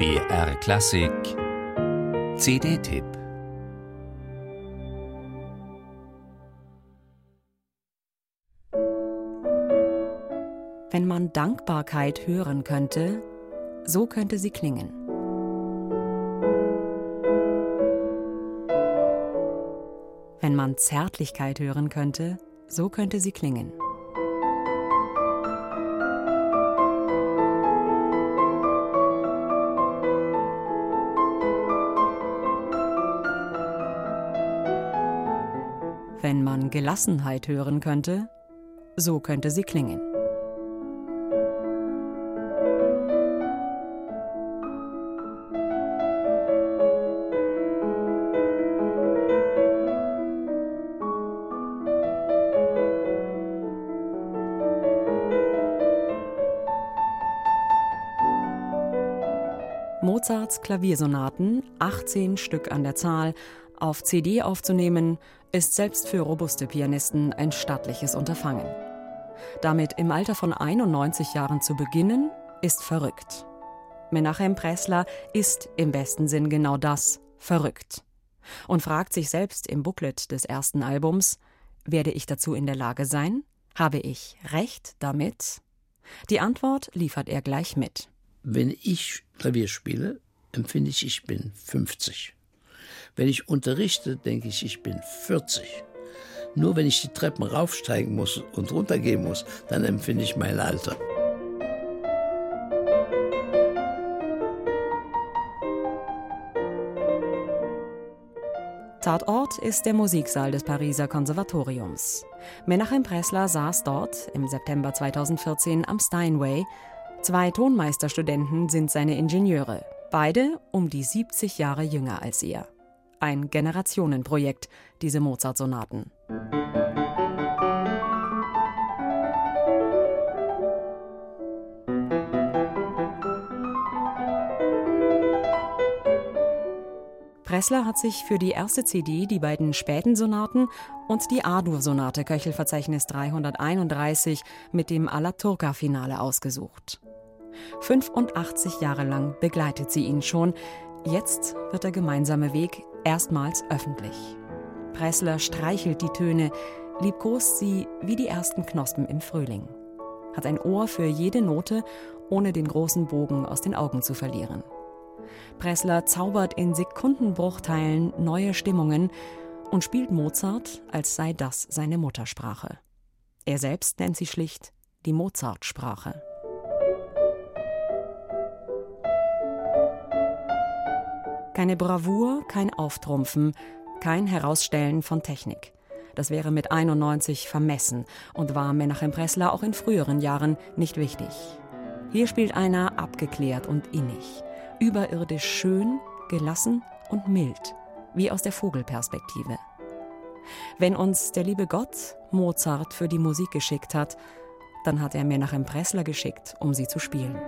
BR Klassik CD-Tipp Wenn man Dankbarkeit hören könnte, so könnte sie klingen. Wenn man Zärtlichkeit hören könnte, so könnte sie klingen. Wenn man Gelassenheit hören könnte, so könnte sie klingen. Mozarts Klaviersonaten, 18 Stück an der Zahl, auf CD aufzunehmen, ist selbst für robuste Pianisten ein stattliches Unterfangen. Damit im Alter von 91 Jahren zu beginnen, ist verrückt. Menachem Pressler ist im besten Sinn genau das, verrückt. Und fragt sich selbst im Booklet des ersten Albums, werde ich dazu in der Lage sein? Habe ich recht damit? Die Antwort liefert er gleich mit. Wenn ich Klavier spiele, empfinde ich, ich bin 50. Wenn ich unterrichte, denke ich, ich bin 40. Nur wenn ich die Treppen raufsteigen muss und runtergehen muss, dann empfinde ich mein Alter. Tatort ist der Musiksaal des Pariser Konservatoriums. Menachem Pressler saß dort im September 2014 am Steinway. Zwei Tonmeisterstudenten sind seine Ingenieure, beide um die 70 Jahre jünger als er ein Generationenprojekt, diese Mozart-Sonaten. Pressler hat sich für die erste CD die beiden späten Sonaten und die A-Dur-Sonate Köchelverzeichnis 331 mit dem Alla Turca-Finale ausgesucht. 85 Jahre lang begleitet sie ihn schon. Jetzt wird der gemeinsame Weg erstmals öffentlich. Pressler streichelt die Töne, liebkost sie wie die ersten Knospen im Frühling, hat ein Ohr für jede Note, ohne den großen Bogen aus den Augen zu verlieren. Pressler zaubert in Sekundenbruchteilen neue Stimmungen und spielt Mozart, als sei das seine Muttersprache. Er selbst nennt sie schlicht die Mozartsprache. Keine Bravour, kein Auftrumpfen, kein Herausstellen von Technik. Das wäre mit 91 vermessen und war Menachem Pressler auch in früheren Jahren nicht wichtig. Hier spielt einer abgeklärt und innig, überirdisch schön, gelassen und mild, wie aus der Vogelperspektive. Wenn uns der liebe Gott Mozart für die Musik geschickt hat, dann hat er Menachem Pressler geschickt, um sie zu spielen.